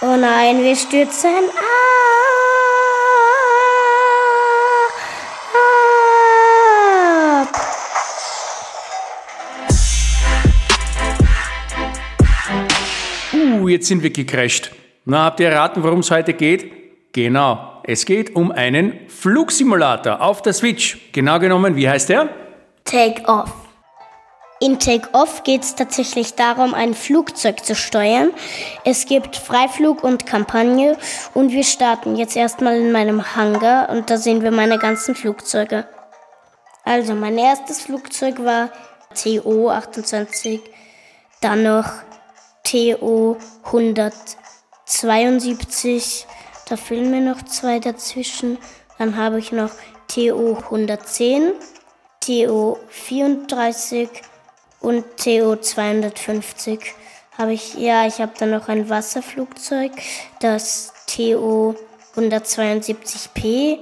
Oh nein, wir stürzen ab. Uh, jetzt sind wir gecrashed. Na, habt ihr erraten, worum es heute geht? Genau, es geht um einen Flugsimulator auf der Switch. Genau genommen, wie heißt der? Take off. In Take Off geht es tatsächlich darum, ein Flugzeug zu steuern. Es gibt Freiflug und Kampagne und wir starten jetzt erstmal in meinem Hangar und da sehen wir meine ganzen Flugzeuge. Also mein erstes Flugzeug war TO 28, dann noch TO 172, da fehlen mir noch zwei dazwischen. Dann habe ich noch TO 110, TO 34 und TO 250 habe ich, ja, ich habe dann noch ein Wasserflugzeug, das TO 172P.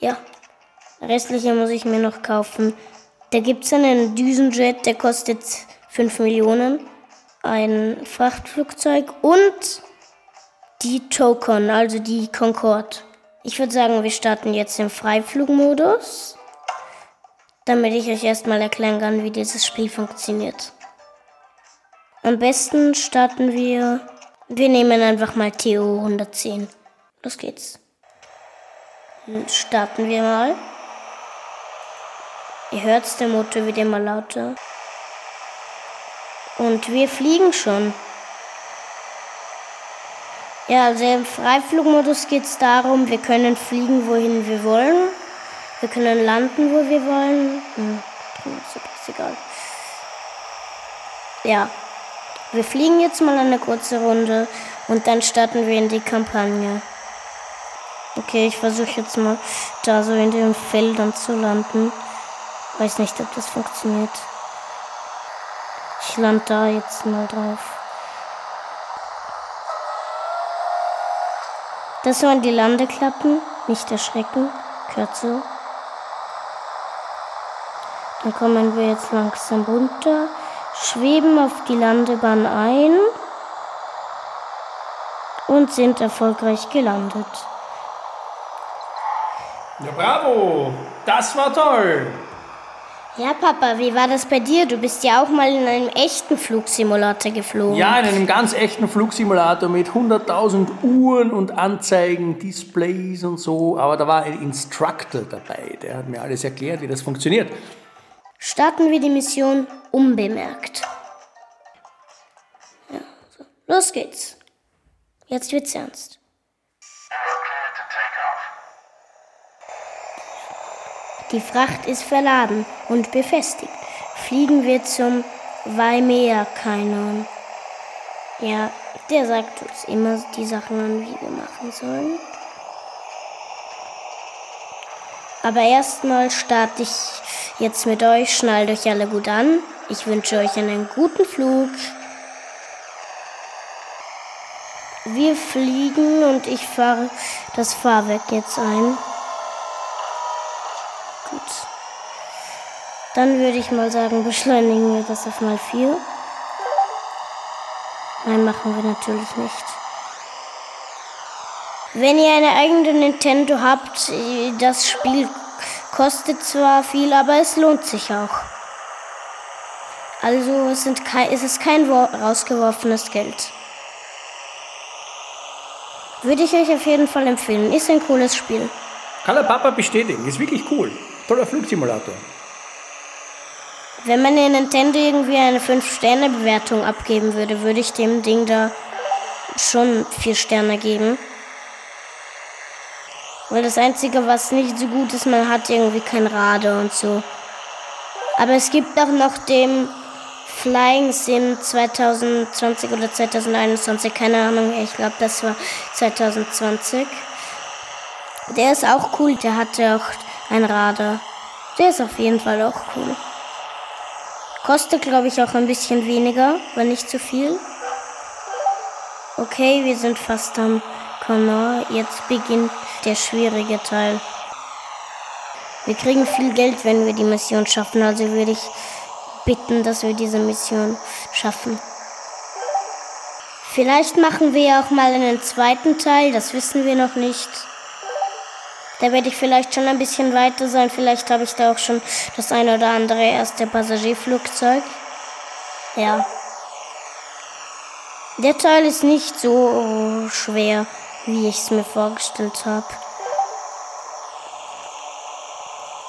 Ja, restliche muss ich mir noch kaufen. Da gibt es einen Düsenjet, der kostet 5 Millionen. Ein Frachtflugzeug und die Tokon, also die Concorde. Ich würde sagen, wir starten jetzt im Freiflugmodus damit ich euch erstmal erklären kann, wie dieses Spiel funktioniert. Am besten starten wir. Wir nehmen einfach mal TO 110. Los geht's. Dann starten wir mal. Ihr hört's, der Motor wird immer lauter. Und wir fliegen schon. Ja, also im Freiflugmodus geht es darum, wir können fliegen, wohin wir wollen. Wir können landen, wo wir wollen. Hm, ist egal. Ja. Wir fliegen jetzt mal eine kurze Runde und dann starten wir in die Kampagne. Okay, ich versuche jetzt mal da so in den Feldern zu landen. Weiß nicht, ob das funktioniert. Ich lande da jetzt mal drauf. Das waren die Landeklappen. Nicht erschrecken. Kürzer. Dann kommen wir jetzt langsam runter, schweben auf die Landebahn ein und sind erfolgreich gelandet. Ja, bravo! Das war toll! Ja, Papa, wie war das bei dir? Du bist ja auch mal in einem echten Flugsimulator geflogen. Ja, in einem ganz echten Flugsimulator mit 100.000 Uhren und Anzeigen, Displays und so. Aber da war ein Instructor dabei, der hat mir alles erklärt, wie das funktioniert starten wir die Mission unbemerkt. Ja, so. Los geht's. Jetzt wird's ernst. Die Fracht ist verladen und befestigt. Fliegen wir zum Waimea-Kainon. Ja, der sagt uns immer die Sachen an, wie wir machen sollen. Aber erstmal starte ich jetzt mit euch. Schnallt euch alle gut an. Ich wünsche euch einen guten Flug. Wir fliegen und ich fahre das Fahrwerk jetzt ein. Gut. Dann würde ich mal sagen, beschleunigen wir das auf mal 4. Nein, machen wir natürlich nicht. Wenn ihr eine eigene Nintendo habt, das Spiel kostet zwar viel, aber es lohnt sich auch. Also es, sind kein, es ist kein rausgeworfenes Geld. Würde ich euch auf jeden Fall empfehlen. Ist ein cooles Spiel. Kann der Papa bestätigen. Ist wirklich cool. Toller Flugsimulator. Wenn man in Nintendo irgendwie eine 5-Sterne-Bewertung abgeben würde, würde ich dem Ding da schon 4 Sterne geben. Weil das Einzige, was nicht so gut ist, man hat irgendwie kein Radar und so. Aber es gibt auch noch den Flying Sim 2020 oder 2021, keine Ahnung, ich glaube, das war 2020. Der ist auch cool, der hatte auch ein Radar. Der ist auf jeden Fall auch cool. Kostet, glaube ich, auch ein bisschen weniger, aber nicht zu viel. Okay, wir sind fast am Kanal. Jetzt beginnt der schwierige Teil. Wir kriegen viel Geld, wenn wir die Mission schaffen, also würde ich bitten, dass wir diese Mission schaffen. Vielleicht machen wir ja auch mal einen zweiten Teil, das wissen wir noch nicht. Da werde ich vielleicht schon ein bisschen weiter sein. Vielleicht habe ich da auch schon das eine oder andere erste Passagierflugzeug. Ja. Der Teil ist nicht so schwer, wie ich es mir vorgestellt habe.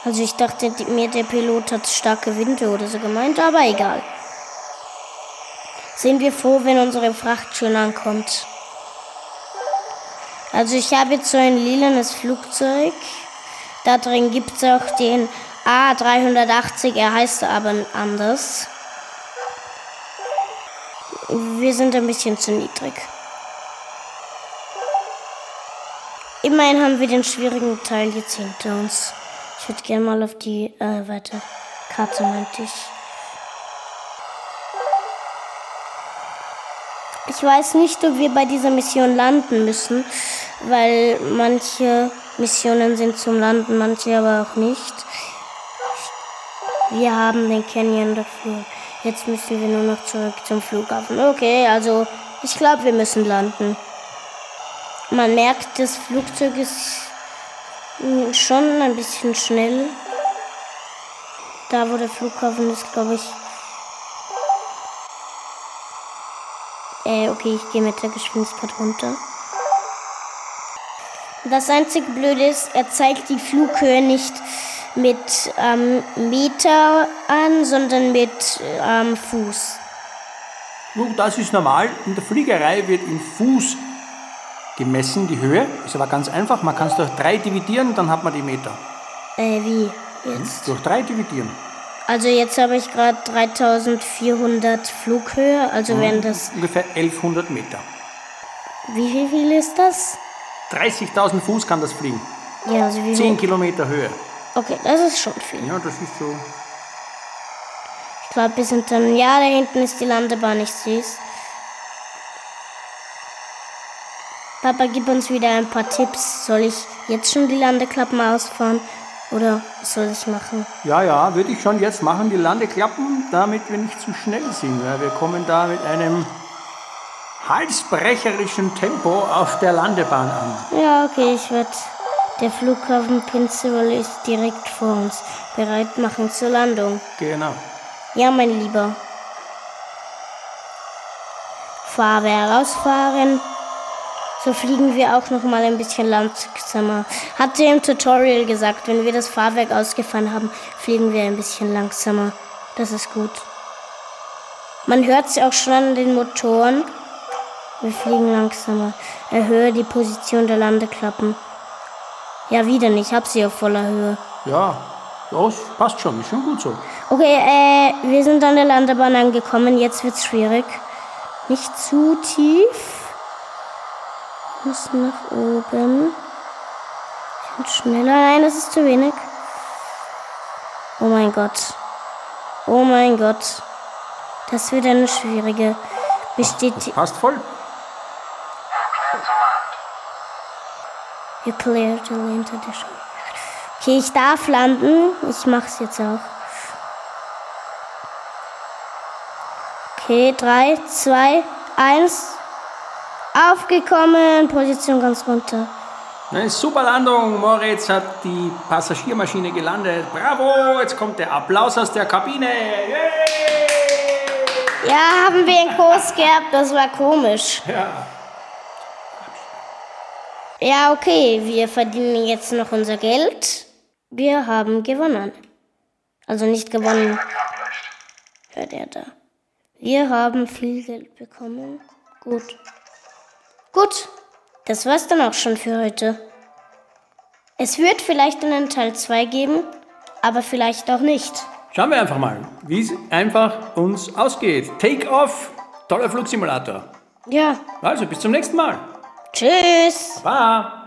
Also ich dachte mir, der Pilot hat starke Winde oder so gemeint, aber egal. Sind wir froh, wenn unsere Fracht schön ankommt. Also ich habe jetzt so ein lilanes Flugzeug. Da drin gibt es auch den A380, er heißt aber anders. Wir sind ein bisschen zu niedrig. Immerhin haben wir den schwierigen Teil jetzt hinter uns. Ich würde gerne mal auf die äh, weite Karte, meinte ich. Ich weiß nicht, ob wir bei dieser Mission landen müssen, weil manche Missionen sind zum Landen, manche aber auch nicht. Wir haben den Canyon dafür. Jetzt müssen wir nur noch zurück zum Flughafen. Okay, also ich glaube, wir müssen landen. Man merkt, das Flugzeug ist schon ein bisschen schnell. Da, wo der Flughafen ist, glaube ich. Äh, okay, ich gehe mit der Geschwindigkeit runter. Das einzige Blöde ist, er zeigt die Flughöhe nicht mit ähm, Meter an, sondern mit ähm, Fuß. Das ist normal. In der Fliegerei wird in Fuß gemessen, die Höhe. Ist aber ganz einfach. Man kann es durch drei dividieren, dann hat man die Meter. Äh, wie jetzt? Durch drei dividieren. Also jetzt habe ich gerade 3400 Flughöhe, also mhm. wären das... Ungefähr 1100 Meter. Wie viel, viel ist das? 30.000 Fuß kann das fliegen. Ja, also wie 10 Kilometer Höhe. Okay, das ist schon viel. Ja, das ist so. Ich glaube, wir sind dann... Ja, da hinten ist die Landebahn, ich sehe es. Papa, gib uns wieder ein paar Tipps. Soll ich jetzt schon die Landeklappen ausfahren oder was soll ich machen? Ja, ja, würde ich schon jetzt machen, die Landeklappen, damit wir nicht zu schnell sind. Weil wir kommen da mit einem halsbrecherischen Tempo auf der Landebahn an. Ja, okay, ich werde der Flughafen Pinzol ist direkt vor uns. Bereit machen zur Landung. Genau. Ja, mein Lieber. Farbe herausfahren. So fliegen wir auch noch mal ein bisschen langsamer. Hatte im Tutorial gesagt, wenn wir das Fahrwerk ausgefahren haben, fliegen wir ein bisschen langsamer. Das ist gut. Man hört es auch schon an den Motoren. Wir fliegen langsamer. Erhöhe die Position der Landeklappen. Ja, wieder nicht. Ich hab sie auf voller Höhe. Ja, das passt schon. Ist schon gut so. Okay, äh, wir sind an der Landebahn angekommen. Jetzt wird's schwierig. Nicht zu tief muss nach oben. Bin schneller. Nein, das ist zu wenig. Oh mein Gott. Oh mein Gott. Das wird eine schwierige. Besteht das passt voll. You cleared the land edition. Okay, ich darf landen. Ich mach's jetzt auch. Okay, 3, 2, 1. Aufgekommen, Position ganz runter. Eine super Landung. Moritz hat die Passagiermaschine gelandet. Bravo, jetzt kommt der Applaus aus der Kabine. Yay! Ja, haben wir einen Kurs gehabt, das war komisch. Ja. Ja, okay, wir verdienen jetzt noch unser Geld. Wir haben gewonnen. Also nicht gewonnen. Hört er da. Wir haben viel Geld bekommen. Gut. Gut, das war's dann auch schon für heute. Es wird vielleicht einen Teil 2 geben, aber vielleicht auch nicht. Schauen wir einfach mal, wie es einfach uns ausgeht. Take off, toller Flugsimulator. Ja. Also bis zum nächsten Mal. Tschüss. Baba.